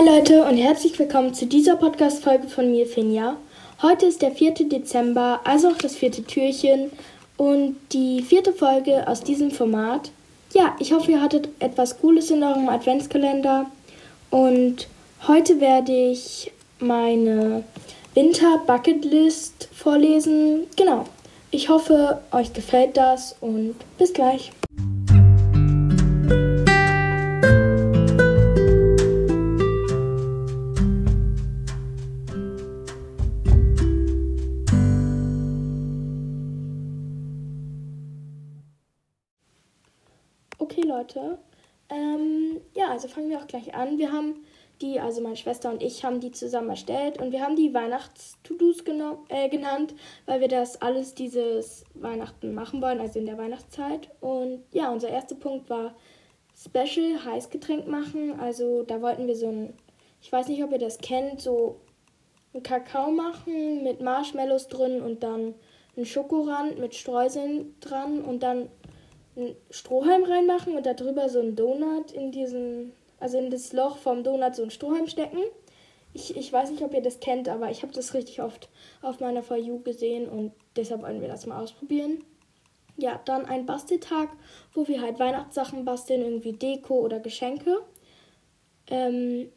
Hi Leute und herzlich willkommen zu dieser Podcast-Folge von mir, Finja. Heute ist der 4. Dezember, also auch das vierte Türchen und die vierte Folge aus diesem Format. Ja, ich hoffe, ihr hattet etwas Cooles in eurem Adventskalender und heute werde ich meine Winter-Bucketlist vorlesen. Genau. Ich hoffe, euch gefällt das und bis gleich. Okay, Leute. Ähm, ja, also fangen wir auch gleich an. Wir haben die, also meine Schwester und ich, haben die zusammen erstellt und wir haben die Weihnachts-To-Dos äh, genannt, weil wir das alles dieses Weihnachten machen wollen, also in der Weihnachtszeit. Und ja, unser erster Punkt war Special Heißgetränk machen. Also da wollten wir so ein, ich weiß nicht, ob ihr das kennt, so ein Kakao machen mit Marshmallows drin und dann einen Schokorand mit Streuseln dran und dann einen Strohhalm reinmachen und darüber so einen Donut in diesen, also in das Loch vom Donut so einen Strohhalm stecken. Ich, ich weiß nicht, ob ihr das kennt, aber ich habe das richtig oft auf meiner For You gesehen und deshalb wollen wir das mal ausprobieren. Ja, dann ein Basteltag, wo wir halt Weihnachtssachen basteln, irgendwie Deko oder Geschenke. Ähm,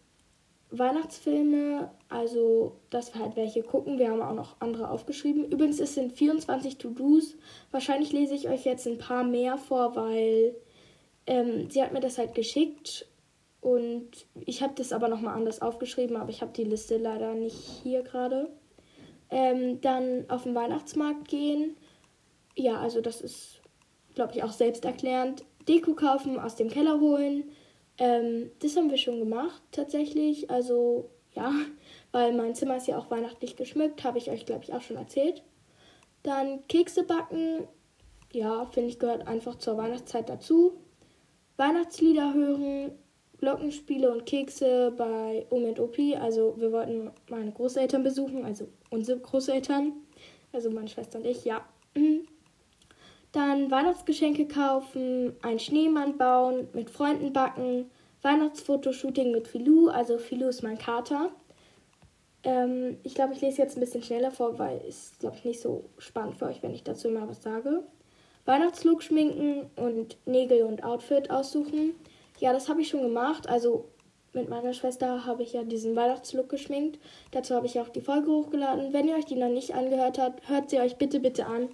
Weihnachtsfilme, also dass wir halt welche gucken. Wir haben auch noch andere aufgeschrieben. Übrigens, es sind 24 To-Dos. Wahrscheinlich lese ich euch jetzt ein paar mehr vor, weil ähm, sie hat mir das halt geschickt und ich habe das aber nochmal anders aufgeschrieben, aber ich habe die Liste leider nicht hier gerade. Ähm, dann auf den Weihnachtsmarkt gehen. Ja, also das ist, glaube ich, auch selbsterklärend. Deko kaufen, aus dem Keller holen ähm, das haben wir schon gemacht, tatsächlich. Also, ja, weil mein Zimmer ist ja auch weihnachtlich geschmückt, habe ich euch, glaube ich, auch schon erzählt. Dann Kekse backen, ja, finde ich, gehört einfach zur Weihnachtszeit dazu. Weihnachtslieder hören, Glockenspiele und Kekse bei Omi und Opi. Also, wir wollten meine Großeltern besuchen, also unsere Großeltern, also meine Schwester und ich, ja. Dann Weihnachtsgeschenke kaufen, einen Schneemann bauen, mit Freunden backen, Weihnachtsfotoshooting mit Filou, also Filou ist mein Kater. Ähm, ich glaube, ich lese jetzt ein bisschen schneller vor, weil es, glaube ich, nicht so spannend für euch, wenn ich dazu immer was sage. Weihnachtslook schminken und Nägel und Outfit aussuchen. Ja, das habe ich schon gemacht. Also mit meiner Schwester habe ich ja diesen Weihnachtslook geschminkt. Dazu habe ich auch die Folge hochgeladen. Wenn ihr euch die noch nicht angehört habt, hört sie euch bitte, bitte an.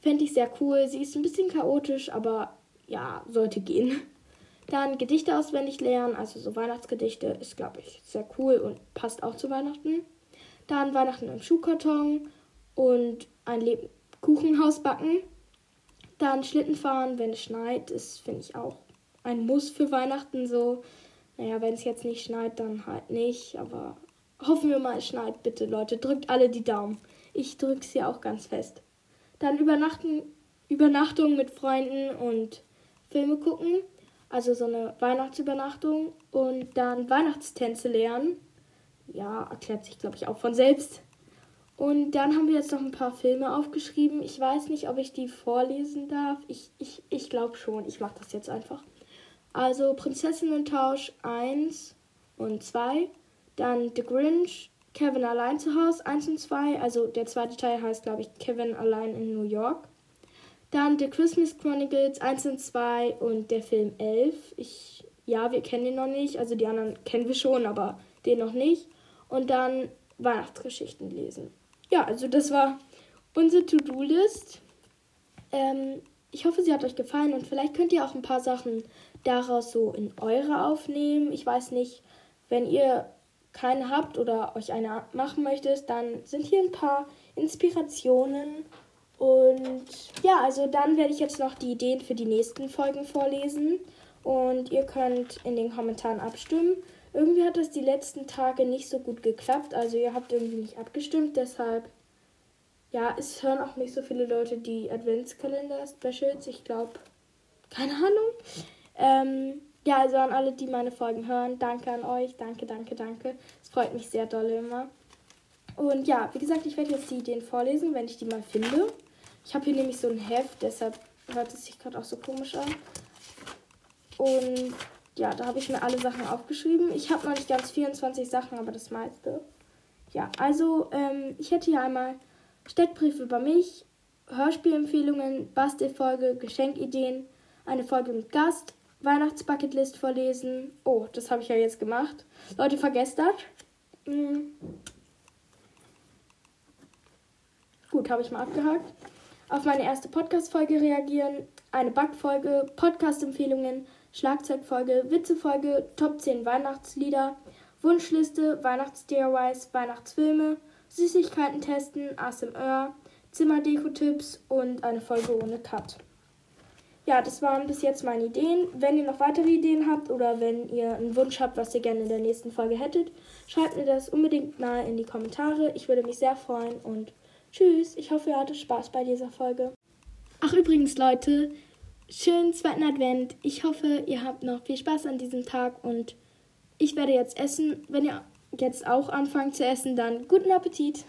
Fände ich sehr cool. Sie ist ein bisschen chaotisch, aber ja, sollte gehen. Dann Gedichte auswendig lernen, also so Weihnachtsgedichte, ist, glaube ich, sehr cool und passt auch zu Weihnachten. Dann Weihnachten im Schuhkarton und ein Lebkuchenhaus backen. Dann Schlitten fahren, wenn es schneit, ist, finde ich, auch ein Muss für Weihnachten so. Naja, wenn es jetzt nicht schneit, dann halt nicht, aber hoffen wir mal, es schneit, bitte, Leute. Drückt alle die Daumen. Ich drücke ja auch ganz fest. Dann übernachten, Übernachtung mit Freunden und Filme gucken. Also so eine Weihnachtsübernachtung. Und dann Weihnachtstänze lernen. Ja, erklärt sich, glaube ich, auch von selbst. Und dann haben wir jetzt noch ein paar Filme aufgeschrieben. Ich weiß nicht, ob ich die vorlesen darf. Ich, ich, ich glaube schon. Ich mache das jetzt einfach. Also Prinzessinnen-Tausch 1 und 2. Dann The Grinch, Kevin allein zu Hause 1 und 2. Also der zweite Teil heißt, glaube ich, Kevin allein in New York. Dann The Christmas Chronicles 1 und 2 und der Film 11. Ich, ja, wir kennen den noch nicht. Also die anderen kennen wir schon, aber den noch nicht. Und dann Weihnachtsgeschichten lesen. Ja, also das war unsere To-Do-List. Ähm, ich hoffe, sie hat euch gefallen und vielleicht könnt ihr auch ein paar Sachen daraus so in eure aufnehmen. Ich weiß nicht, wenn ihr keine habt oder euch eine machen möchtet, dann sind hier ein paar Inspirationen. Und ja, also dann werde ich jetzt noch die Ideen für die nächsten Folgen vorlesen. Und ihr könnt in den Kommentaren abstimmen. Irgendwie hat das die letzten Tage nicht so gut geklappt. Also ihr habt irgendwie nicht abgestimmt. Deshalb, ja, es hören auch nicht so viele Leute die Adventskalender-Specials. Ich glaube, keine Ahnung. Ähm, ja, also an alle, die meine Folgen hören, danke an euch. Danke, danke, danke. Es freut mich sehr doll immer. Und ja, wie gesagt, ich werde jetzt die Ideen vorlesen, wenn ich die mal finde. Ich habe hier nämlich so ein Heft, deshalb hört es sich gerade auch so komisch an. Und ja, da habe ich mir alle Sachen aufgeschrieben. Ich habe noch nicht ganz 24 Sachen, aber das meiste. Ja, also ähm, ich hätte hier einmal Steckbriefe über mich, Hörspielempfehlungen, Bastelfolge, Geschenkideen, eine Folge mit Gast, Weihnachtsbucketlist vorlesen. Oh, das habe ich ja jetzt gemacht. Leute, vergesst das. Hm. Gut, habe ich mal abgehakt. Auf meine erste Podcast-Folge reagieren, eine Backfolge, Podcast-Empfehlungen, Schlagzeugfolge, Witzefolge, Top 10 Weihnachtslieder, Wunschliste, Weihnachts-DIYs, Weihnachtsfilme, Süßigkeiten testen, ASMR, Zimmerdeko-Tipps und eine Folge ohne Cut. Ja, das waren bis jetzt meine Ideen. Wenn ihr noch weitere Ideen habt oder wenn ihr einen Wunsch habt, was ihr gerne in der nächsten Folge hättet, schreibt mir das unbedingt mal in die Kommentare. Ich würde mich sehr freuen und tschüss. Ich hoffe, ihr hattet Spaß bei dieser Folge. Ach übrigens, Leute, schönen zweiten Advent. Ich hoffe, ihr habt noch viel Spaß an diesem Tag und ich werde jetzt essen. Wenn ihr jetzt auch anfangt zu essen, dann guten Appetit.